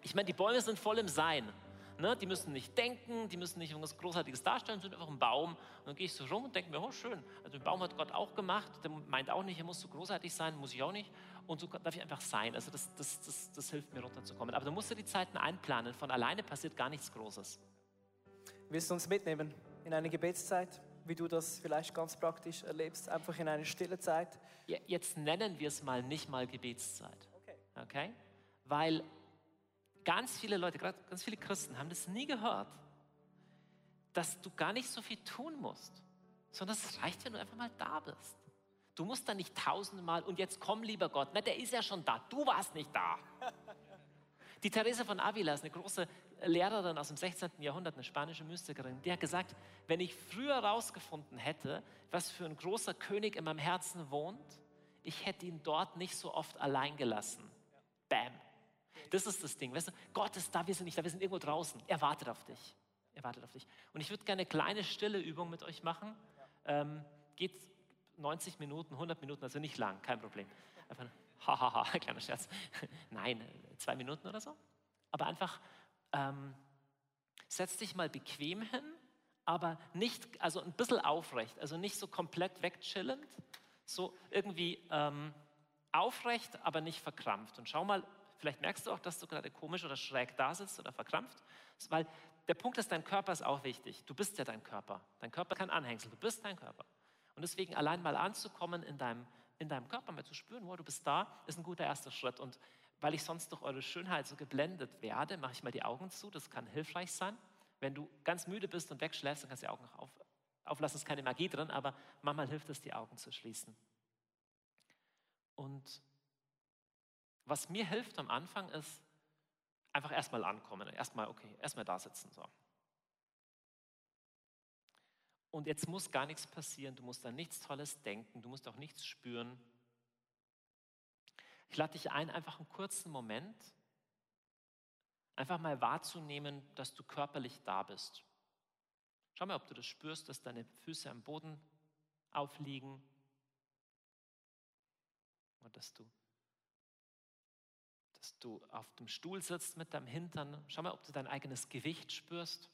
Ich meine, die Bäume sind voll im Sein. Ne? Die müssen nicht denken, die müssen nicht irgendwas Großartiges darstellen, sind einfach ein Baum. Und dann gehe ich so rum und denke mir, oh schön, also den Baum hat Gott auch gemacht. Der meint auch nicht, er muss so großartig sein, muss ich auch nicht. Und so darf ich einfach sein. Also das, das, das, das hilft mir runterzukommen. Aber da musst du die Zeiten einplanen. Von alleine passiert gar nichts Großes. Willst du uns mitnehmen in eine Gebetszeit? Wie du das vielleicht ganz praktisch erlebst, einfach in eine stille Zeit? Jetzt nennen wir es mal nicht mal Gebetszeit. Okay. okay? Weil ganz viele Leute, gerade ganz viele Christen haben das nie gehört, dass du gar nicht so viel tun musst, sondern es reicht, wenn du einfach mal da bist. Du musst da nicht tausendmal und jetzt komm, lieber Gott, na, der ist ja schon da, du warst nicht da. [LAUGHS] Die Teresa von Avila ist eine große Lehrerin aus dem 16. Jahrhundert, eine spanische Mystikerin. Die hat gesagt, wenn ich früher herausgefunden hätte, was für ein großer König in meinem Herzen wohnt, ich hätte ihn dort nicht so oft allein gelassen. Bam. Das ist das Ding. Weißt du, Gott ist da, wir sind nicht da, wir sind irgendwo draußen. Er wartet auf dich. Er wartet auf dich. Und ich würde gerne eine kleine stille Übung mit euch machen. Ähm, geht 90 Minuten, 100 Minuten, also nicht lang, kein Problem. Einfach, hahaha, [LAUGHS] kleiner Scherz. Nein, zwei Minuten oder so. Aber einfach, ähm, setz dich mal bequem hin, aber nicht, also ein bisschen aufrecht, also nicht so komplett wegchillend, so irgendwie ähm, aufrecht, aber nicht verkrampft. Und schau mal, vielleicht merkst du auch, dass du gerade komisch oder schräg da sitzt oder verkrampft, weil der Punkt ist, dein Körper ist auch wichtig. Du bist ja dein Körper. Dein Körper kann anhängseln, du bist dein Körper. Und deswegen allein mal anzukommen in deinem, in deinem Körper, mal zu spüren, wow, du bist da, ist ein guter erster Schritt. Und weil ich sonst durch eure Schönheit so geblendet werde, mache ich mal die Augen zu. Das kann hilfreich sein. Wenn du ganz müde bist und wegschläfst, dann kannst du die Augen noch auf, auflassen. Es ist keine Magie drin, aber manchmal hilft es, die Augen zu schließen. Und was mir hilft am Anfang ist, einfach erstmal ankommen. Erstmal, okay, erstmal da sitzen. So. Und jetzt muss gar nichts passieren, du musst an nichts Tolles denken, du musst auch nichts spüren. Ich lade dich ein, einfach einen kurzen Moment, einfach mal wahrzunehmen, dass du körperlich da bist. Schau mal, ob du das spürst, dass deine Füße am Boden aufliegen und dass du, dass du auf dem Stuhl sitzt mit deinem Hintern. Schau mal, ob du dein eigenes Gewicht spürst.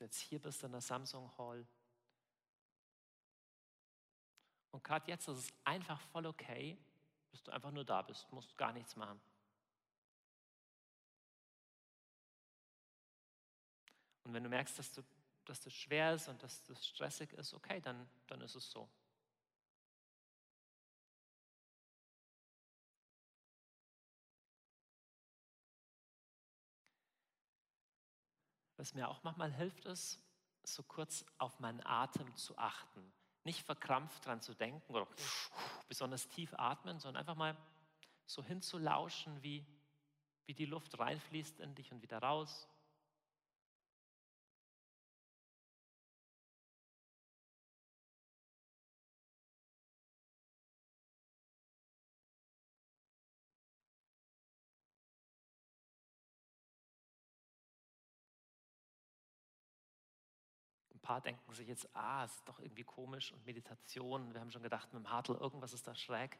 Du jetzt hier bist in der Samsung Hall. Und gerade jetzt ist es einfach voll okay, dass du einfach nur da bist, musst gar nichts machen. Und wenn du merkst, dass, du, dass das schwer ist und dass das stressig ist, okay, dann, dann ist es so. Was mir auch manchmal hilft, ist, so kurz auf meinen Atem zu achten. Nicht verkrampft dran zu denken oder besonders tief atmen, sondern einfach mal so hinzulauschen, wie, wie die Luft reinfließt in dich und wieder raus. Paar denken sich jetzt, ah, ist doch irgendwie komisch und Meditation. Wir haben schon gedacht, mit dem Hartl, irgendwas ist da schräg.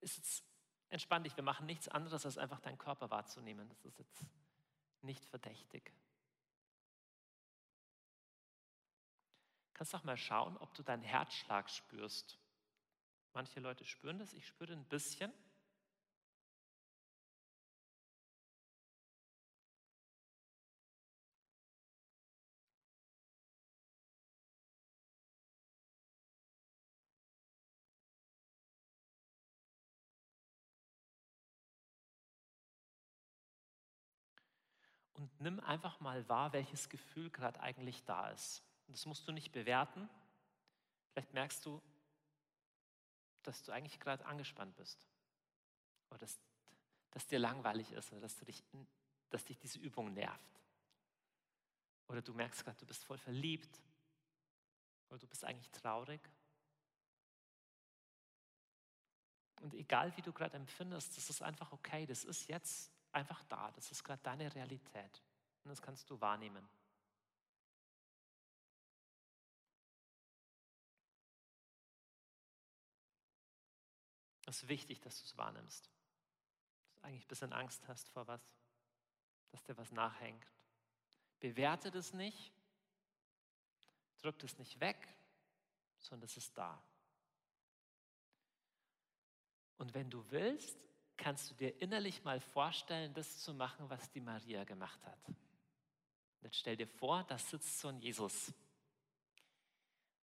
Ist jetzt, entspann dich, wir machen nichts anderes, als einfach deinen Körper wahrzunehmen. Das ist jetzt nicht verdächtig. Kannst doch mal schauen, ob du deinen Herzschlag spürst. Manche Leute spüren das, ich spüre ein bisschen. Nimm einfach mal wahr, welches Gefühl gerade eigentlich da ist. Und das musst du nicht bewerten. Vielleicht merkst du, dass du eigentlich gerade angespannt bist oder dass, dass dir langweilig ist oder dass, du dich, dass dich diese Übung nervt. Oder du merkst gerade, du bist voll verliebt oder du bist eigentlich traurig. Und egal wie du gerade empfindest, das ist einfach okay, das ist jetzt einfach da. Das ist gerade deine Realität. Und das kannst du wahrnehmen. Es ist wichtig, dass du es wahrnimmst. Dass du eigentlich ein bisschen Angst hast vor was, dass dir was nachhängt. Bewerte das nicht, drück es nicht weg, sondern es ist da. Und wenn du willst, kannst du dir innerlich mal vorstellen, das zu machen, was die Maria gemacht hat. Jetzt stell dir vor, da sitzt so ein Jesus.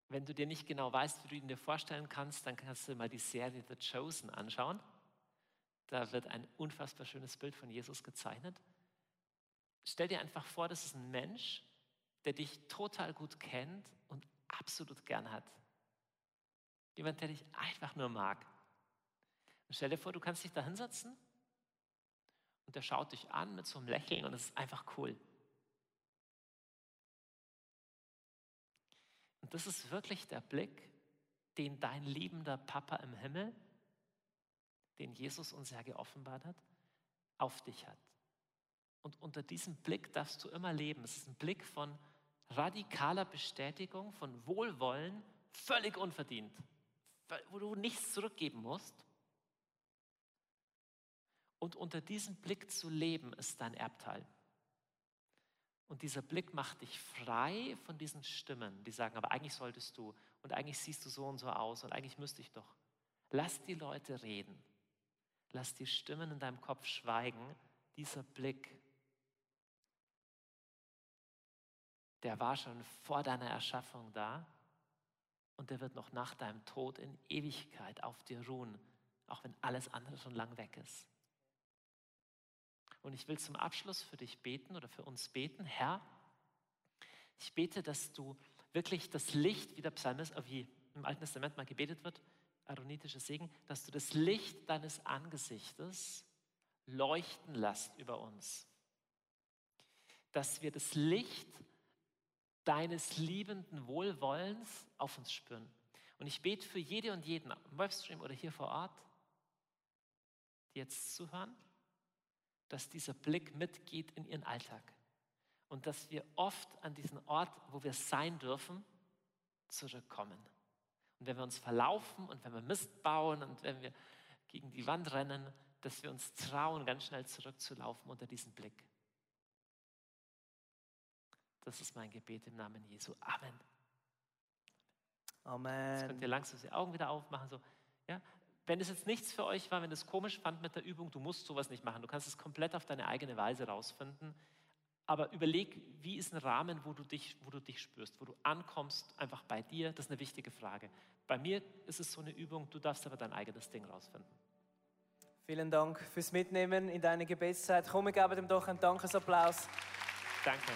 Wenn du dir nicht genau weißt, wie du ihn dir vorstellen kannst, dann kannst du mal die Serie The Chosen anschauen. Da wird ein unfassbar schönes Bild von Jesus gezeichnet. Stell dir einfach vor, das ist ein Mensch, der dich total gut kennt und absolut gern hat. Jemand, der dich einfach nur mag. Und stell dir vor, du kannst dich da hinsetzen und der schaut dich an mit so einem Lächeln und es ist einfach cool. Und das ist wirklich der Blick, den dein liebender Papa im Himmel, den Jesus uns ja geoffenbart hat, auf dich hat. Und unter diesem Blick darfst du immer leben. Es ist ein Blick von radikaler Bestätigung, von Wohlwollen, völlig unverdient, wo du nichts zurückgeben musst. Und unter diesem Blick zu leben, ist dein Erbteil. Und dieser Blick macht dich frei von diesen Stimmen, die sagen, aber eigentlich solltest du und eigentlich siehst du so und so aus und eigentlich müsste ich doch. Lass die Leute reden. Lass die Stimmen in deinem Kopf schweigen. Dieser Blick, der war schon vor deiner Erschaffung da und der wird noch nach deinem Tod in Ewigkeit auf dir ruhen, auch wenn alles andere schon lang weg ist. Und ich will zum Abschluss für dich beten oder für uns beten. Herr, ich bete, dass du wirklich das Licht, wie der Psalmist, äh, wie im Alten Testament mal gebetet wird, aaronitischer Segen, dass du das Licht deines Angesichtes leuchten lässt über uns. Dass wir das Licht deines liebenden Wohlwollens auf uns spüren. Und ich bete für jede und jeden, im Webstream oder hier vor Ort, die jetzt zuhören, dass dieser Blick mitgeht in ihren Alltag und dass wir oft an diesen Ort, wo wir sein dürfen, zurückkommen. Und wenn wir uns verlaufen und wenn wir Mist bauen und wenn wir gegen die Wand rennen, dass wir uns trauen, ganz schnell zurückzulaufen unter diesem Blick. Das ist mein Gebet im Namen Jesu. Amen. Amen. Jetzt könnt ihr langsam die Augen wieder aufmachen. So, ja? Wenn es jetzt nichts für euch war, wenn es komisch fand mit der Übung, du musst sowas nicht machen. Du kannst es komplett auf deine eigene Weise rausfinden. Aber überleg, wie ist ein Rahmen, wo du, dich, wo du dich spürst, wo du ankommst, einfach bei dir. Das ist eine wichtige Frage. Bei mir ist es so eine Übung, du darfst aber dein eigenes Ding rausfinden. Vielen Dank fürs Mitnehmen in deine Gebetszeit. Komm, wir geben dem doch einen Dankesapplaus. Danke.